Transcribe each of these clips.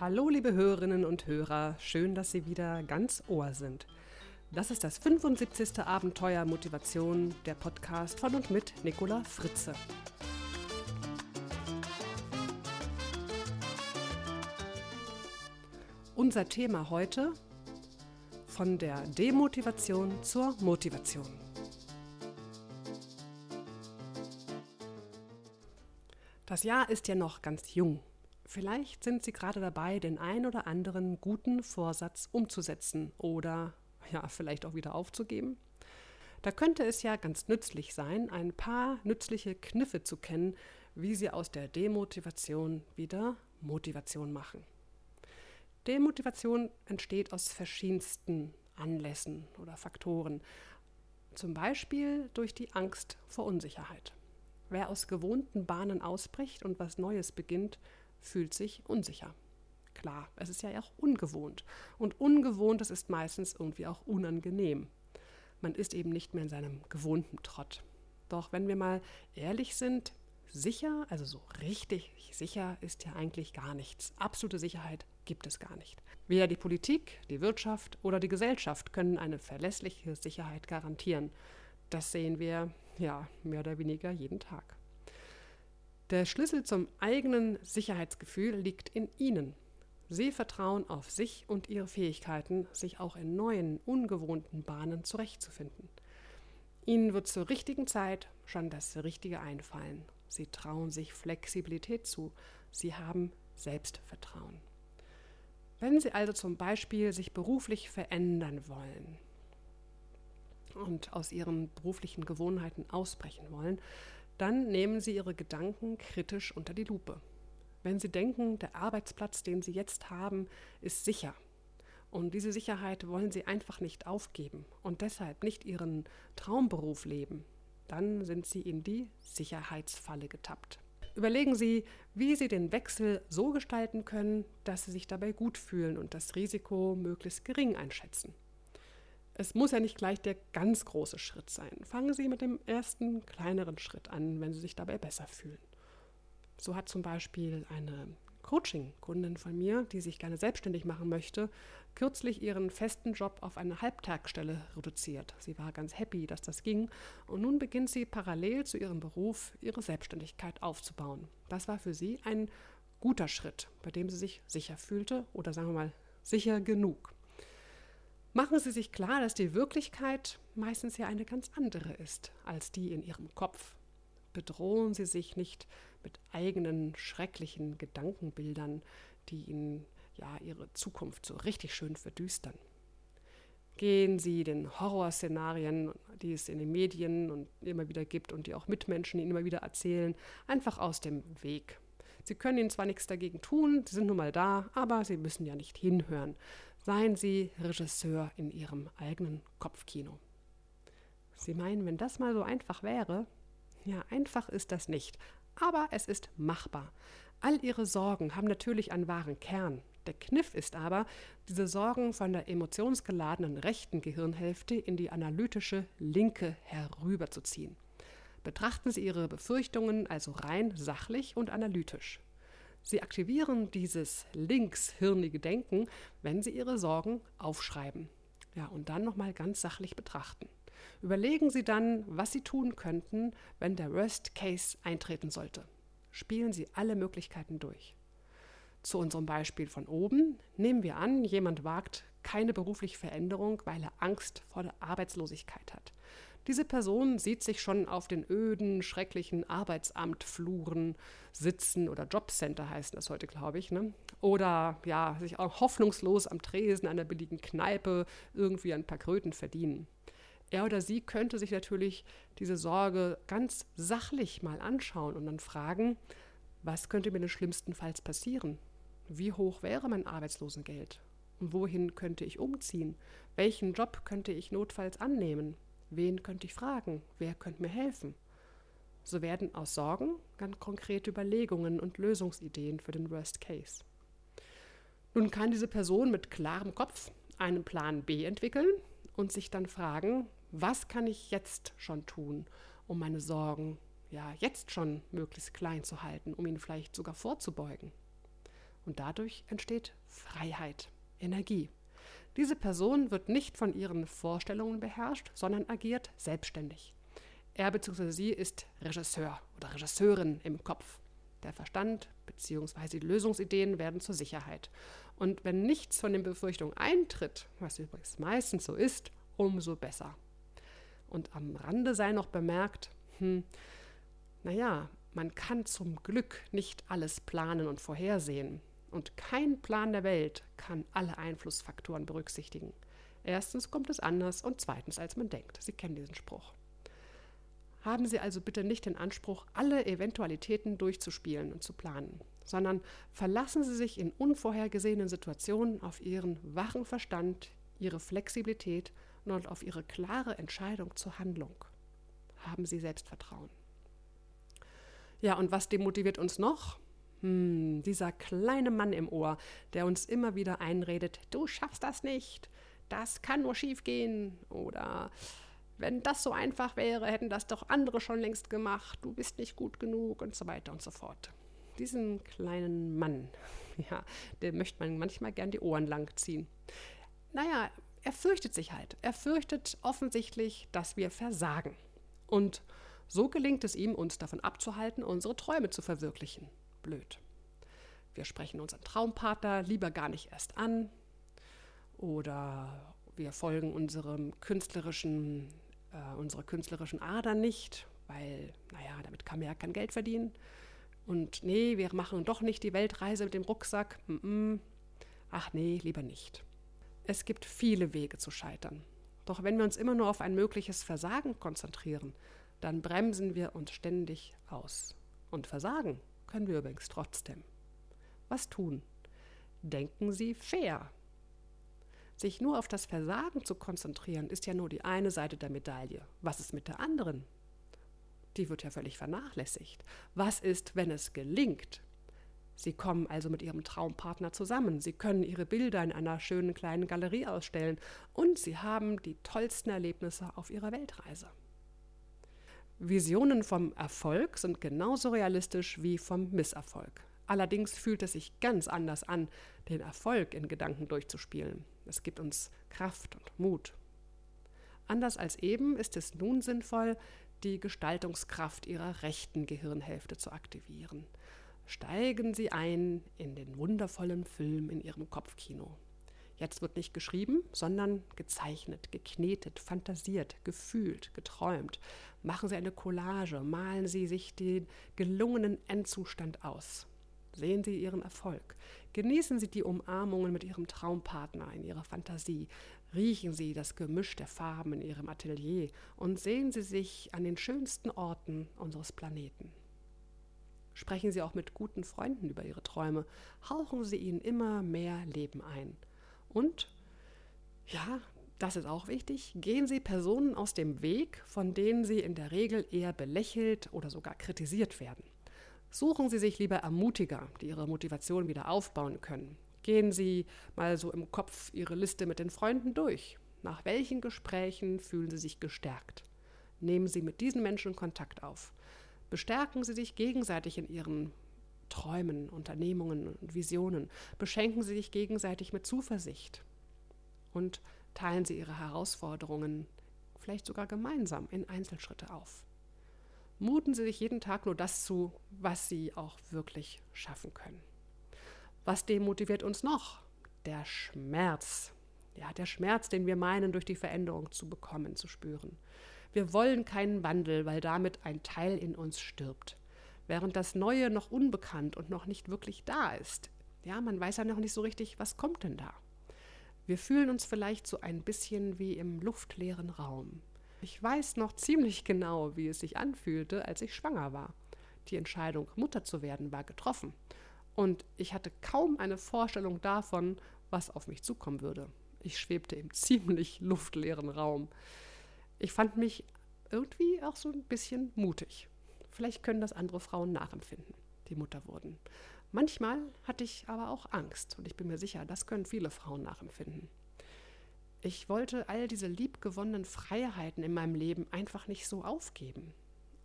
Hallo liebe Hörerinnen und Hörer, schön, dass Sie wieder ganz Ohr sind. Das ist das 75. Abenteuer Motivation, der Podcast von und mit Nicola Fritze. Unser Thema heute von der Demotivation zur Motivation. Das Jahr ist ja noch ganz jung. Vielleicht sind Sie gerade dabei, den ein oder anderen guten Vorsatz umzusetzen oder ja, vielleicht auch wieder aufzugeben. Da könnte es ja ganz nützlich sein, ein paar nützliche Kniffe zu kennen, wie Sie aus der Demotivation wieder Motivation machen. Demotivation entsteht aus verschiedensten Anlässen oder Faktoren. Zum Beispiel durch die Angst vor Unsicherheit. Wer aus gewohnten Bahnen ausbricht und was Neues beginnt, fühlt sich unsicher. Klar, es ist ja auch ungewohnt. Und ungewohnt, das ist meistens irgendwie auch unangenehm. Man ist eben nicht mehr in seinem gewohnten Trott. Doch wenn wir mal ehrlich sind, sicher, also so richtig sicher ist ja eigentlich gar nichts. Absolute Sicherheit gibt es gar nicht. Weder die Politik, die Wirtschaft oder die Gesellschaft können eine verlässliche Sicherheit garantieren. Das sehen wir ja mehr oder weniger jeden Tag. Der Schlüssel zum eigenen Sicherheitsgefühl liegt in Ihnen. Sie vertrauen auf sich und Ihre Fähigkeiten, sich auch in neuen, ungewohnten Bahnen zurechtzufinden. Ihnen wird zur richtigen Zeit schon das Richtige einfallen. Sie trauen sich Flexibilität zu. Sie haben Selbstvertrauen. Wenn Sie also zum Beispiel sich beruflich verändern wollen und aus Ihren beruflichen Gewohnheiten ausbrechen wollen, dann nehmen Sie Ihre Gedanken kritisch unter die Lupe. Wenn Sie denken, der Arbeitsplatz, den Sie jetzt haben, ist sicher, und diese Sicherheit wollen Sie einfach nicht aufgeben und deshalb nicht Ihren Traumberuf leben, dann sind Sie in die Sicherheitsfalle getappt. Überlegen Sie, wie Sie den Wechsel so gestalten können, dass Sie sich dabei gut fühlen und das Risiko möglichst gering einschätzen. Es muss ja nicht gleich der ganz große Schritt sein. Fangen Sie mit dem ersten kleineren Schritt an, wenn Sie sich dabei besser fühlen. So hat zum Beispiel eine Coaching-Kundin von mir, die sich gerne selbstständig machen möchte, kürzlich ihren festen Job auf eine Halbtagsstelle reduziert. Sie war ganz happy, dass das ging und nun beginnt sie parallel zu ihrem Beruf ihre Selbstständigkeit aufzubauen. Das war für sie ein guter Schritt, bei dem sie sich sicher fühlte oder sagen wir mal sicher genug. Machen Sie sich klar, dass die Wirklichkeit meistens ja eine ganz andere ist als die in Ihrem Kopf. Bedrohen Sie sich nicht mit eigenen schrecklichen Gedankenbildern, die Ihnen ja Ihre Zukunft so richtig schön verdüstern. Gehen Sie den Horrorszenarien, die es in den Medien und immer wieder gibt und die auch Mitmenschen Ihnen immer wieder erzählen, einfach aus dem Weg. Sie können Ihnen zwar nichts dagegen tun, Sie sind nun mal da, aber Sie müssen ja nicht hinhören. Seien Sie Regisseur in Ihrem eigenen Kopfkino. Sie meinen, wenn das mal so einfach wäre? Ja, einfach ist das nicht, aber es ist machbar. All Ihre Sorgen haben natürlich einen wahren Kern. Der Kniff ist aber, diese Sorgen von der emotionsgeladenen rechten Gehirnhälfte in die analytische linke herüberzuziehen. Betrachten Sie Ihre Befürchtungen also rein sachlich und analytisch. Sie aktivieren dieses linkshirnige Denken, wenn Sie Ihre Sorgen aufschreiben. Ja, und dann nochmal ganz sachlich betrachten. Überlegen Sie dann, was Sie tun könnten, wenn der Worst Case eintreten sollte. Spielen Sie alle Möglichkeiten durch. Zu unserem Beispiel von oben nehmen wir an, jemand wagt keine berufliche Veränderung, weil er Angst vor der Arbeitslosigkeit hat. Diese Person sieht sich schon auf den öden, schrecklichen Arbeitsamtfluren sitzen oder Jobcenter heißen das heute, glaube ich. Ne? Oder ja, sich auch hoffnungslos am Tresen einer billigen Kneipe irgendwie ein paar Kröten verdienen. Er oder sie könnte sich natürlich diese Sorge ganz sachlich mal anschauen und dann fragen, was könnte mir denn schlimmstenfalls passieren? Wie hoch wäre mein Arbeitslosengeld? Und wohin könnte ich umziehen? Welchen Job könnte ich notfalls annehmen? Wen könnte ich fragen? Wer könnte mir helfen? So werden aus Sorgen ganz konkrete Überlegungen und Lösungsideen für den Worst Case. Nun kann diese Person mit klarem Kopf einen Plan B entwickeln und sich dann fragen, was kann ich jetzt schon tun, um meine Sorgen ja jetzt schon möglichst klein zu halten, um ihnen vielleicht sogar vorzubeugen. Und dadurch entsteht Freiheit, Energie. Diese Person wird nicht von ihren Vorstellungen beherrscht, sondern agiert selbstständig. Er bzw. sie ist Regisseur oder Regisseurin im Kopf. Der Verstand bzw. die Lösungsideen werden zur Sicherheit. Und wenn nichts von den Befürchtungen eintritt, was übrigens meistens so ist, umso besser. Und am Rande sei noch bemerkt, hm, naja, man kann zum Glück nicht alles planen und vorhersehen. Und kein Plan der Welt kann alle Einflussfaktoren berücksichtigen. Erstens kommt es anders und zweitens, als man denkt. Sie kennen diesen Spruch. Haben Sie also bitte nicht den Anspruch, alle Eventualitäten durchzuspielen und zu planen, sondern verlassen Sie sich in unvorhergesehenen Situationen auf Ihren wachen Verstand, Ihre Flexibilität und auf Ihre klare Entscheidung zur Handlung. Haben Sie Selbstvertrauen. Ja, und was demotiviert uns noch? Hm, dieser kleine Mann im Ohr, der uns immer wieder einredet, du schaffst das nicht, das kann nur schiefgehen oder wenn das so einfach wäre, hätten das doch andere schon längst gemacht, du bist nicht gut genug und so weiter und so fort. Diesen kleinen Mann, ja, dem möchte man manchmal gern die Ohren lang ziehen. Naja, er fürchtet sich halt. Er fürchtet offensichtlich, dass wir versagen. Und so gelingt es ihm, uns davon abzuhalten, unsere Träume zu verwirklichen blöd. Wir sprechen unseren Traumpartner lieber gar nicht erst an oder wir folgen unserem künstlerischen, äh, unserer künstlerischen Ader nicht, weil, naja, damit kann man ja kein Geld verdienen. Und nee, wir machen doch nicht die Weltreise mit dem Rucksack. Mm -mm. Ach nee, lieber nicht. Es gibt viele Wege zu scheitern. Doch wenn wir uns immer nur auf ein mögliches Versagen konzentrieren, dann bremsen wir uns ständig aus. Und Versagen können wir übrigens trotzdem. Was tun? Denken Sie fair. Sich nur auf das Versagen zu konzentrieren, ist ja nur die eine Seite der Medaille. Was ist mit der anderen? Die wird ja völlig vernachlässigt. Was ist, wenn es gelingt? Sie kommen also mit Ihrem Traumpartner zusammen. Sie können Ihre Bilder in einer schönen kleinen Galerie ausstellen und Sie haben die tollsten Erlebnisse auf Ihrer Weltreise. Visionen vom Erfolg sind genauso realistisch wie vom Misserfolg. Allerdings fühlt es sich ganz anders an, den Erfolg in Gedanken durchzuspielen. Es gibt uns Kraft und Mut. Anders als eben ist es nun sinnvoll, die Gestaltungskraft ihrer rechten Gehirnhälfte zu aktivieren. Steigen Sie ein in den wundervollen Film in Ihrem Kopfkino. Jetzt wird nicht geschrieben, sondern gezeichnet, geknetet, fantasiert, gefühlt, geträumt. Machen Sie eine Collage, malen Sie sich den gelungenen Endzustand aus. Sehen Sie Ihren Erfolg. Genießen Sie die Umarmungen mit Ihrem Traumpartner in Ihrer Fantasie. Riechen Sie das Gemisch der Farben in Ihrem Atelier und sehen Sie sich an den schönsten Orten unseres Planeten. Sprechen Sie auch mit guten Freunden über Ihre Träume. Hauchen Sie ihnen immer mehr Leben ein. Und ja, das ist auch wichtig, gehen Sie Personen aus dem Weg, von denen Sie in der Regel eher belächelt oder sogar kritisiert werden. Suchen Sie sich lieber Ermutiger, die Ihre Motivation wieder aufbauen können. Gehen Sie mal so im Kopf Ihre Liste mit den Freunden durch. Nach welchen Gesprächen fühlen Sie sich gestärkt? Nehmen Sie mit diesen Menschen Kontakt auf. Bestärken Sie sich gegenseitig in Ihren Träumen, Unternehmungen und Visionen. Beschenken Sie sich gegenseitig mit Zuversicht und teilen Sie Ihre Herausforderungen vielleicht sogar gemeinsam in Einzelschritte auf. Muten Sie sich jeden Tag nur das zu, was Sie auch wirklich schaffen können. Was demotiviert uns noch? Der Schmerz. Ja, der Schmerz, den wir meinen, durch die Veränderung zu bekommen, zu spüren. Wir wollen keinen Wandel, weil damit ein Teil in uns stirbt während das Neue noch unbekannt und noch nicht wirklich da ist. Ja, man weiß ja noch nicht so richtig, was kommt denn da. Wir fühlen uns vielleicht so ein bisschen wie im luftleeren Raum. Ich weiß noch ziemlich genau, wie es sich anfühlte, als ich schwanger war. Die Entscheidung, Mutter zu werden, war getroffen. Und ich hatte kaum eine Vorstellung davon, was auf mich zukommen würde. Ich schwebte im ziemlich luftleeren Raum. Ich fand mich irgendwie auch so ein bisschen mutig. Vielleicht können das andere Frauen nachempfinden, die Mutter wurden. Manchmal hatte ich aber auch Angst und ich bin mir sicher, das können viele Frauen nachempfinden. Ich wollte all diese liebgewonnenen Freiheiten in meinem Leben einfach nicht so aufgeben.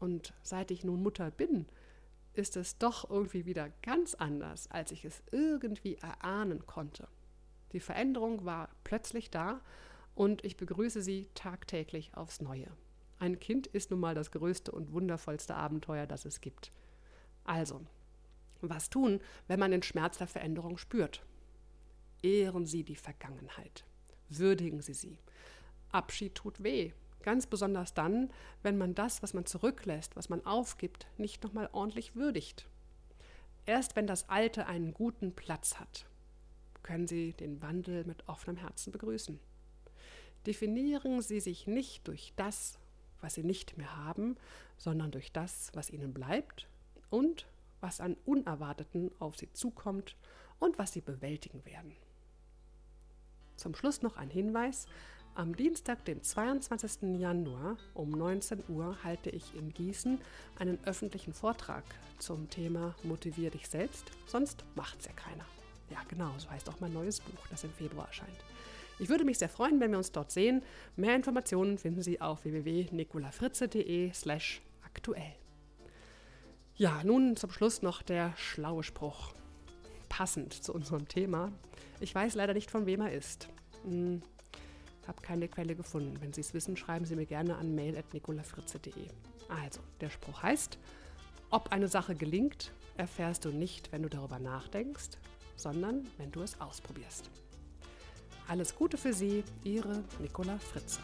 Und seit ich nun Mutter bin, ist es doch irgendwie wieder ganz anders, als ich es irgendwie erahnen konnte. Die Veränderung war plötzlich da und ich begrüße sie tagtäglich aufs Neue. Ein Kind ist nun mal das größte und wundervollste Abenteuer, das es gibt. Also, was tun, wenn man den Schmerz der Veränderung spürt? Ehren Sie die Vergangenheit. Würdigen Sie sie. Abschied tut weh. Ganz besonders dann, wenn man das, was man zurücklässt, was man aufgibt, nicht nochmal ordentlich würdigt. Erst wenn das Alte einen guten Platz hat, können Sie den Wandel mit offenem Herzen begrüßen. Definieren Sie sich nicht durch das, was Sie nicht mehr haben, sondern durch das, was Ihnen bleibt und was an Unerwarteten auf Sie zukommt und was Sie bewältigen werden. Zum Schluss noch ein Hinweis. Am Dienstag, den 22. Januar um 19 Uhr halte ich in Gießen einen öffentlichen Vortrag zum Thema Motivier dich selbst, sonst macht's ja keiner. Ja, genau, so heißt auch mein neues Buch, das im Februar erscheint. Ich würde mich sehr freuen, wenn wir uns dort sehen. Mehr Informationen finden Sie auf www.nicolafritze.de/slash aktuell. Ja, nun zum Schluss noch der schlaue Spruch. Passend zu unserem Thema. Ich weiß leider nicht, von wem er ist. Hm, habe keine Quelle gefunden. Wenn Sie es wissen, schreiben Sie mir gerne an mail.nicolafritze.de. Also, der Spruch heißt, ob eine Sache gelingt, erfährst du nicht, wenn du darüber nachdenkst, sondern wenn du es ausprobierst. Alles Gute für Sie, Ihre Nicola Fritze.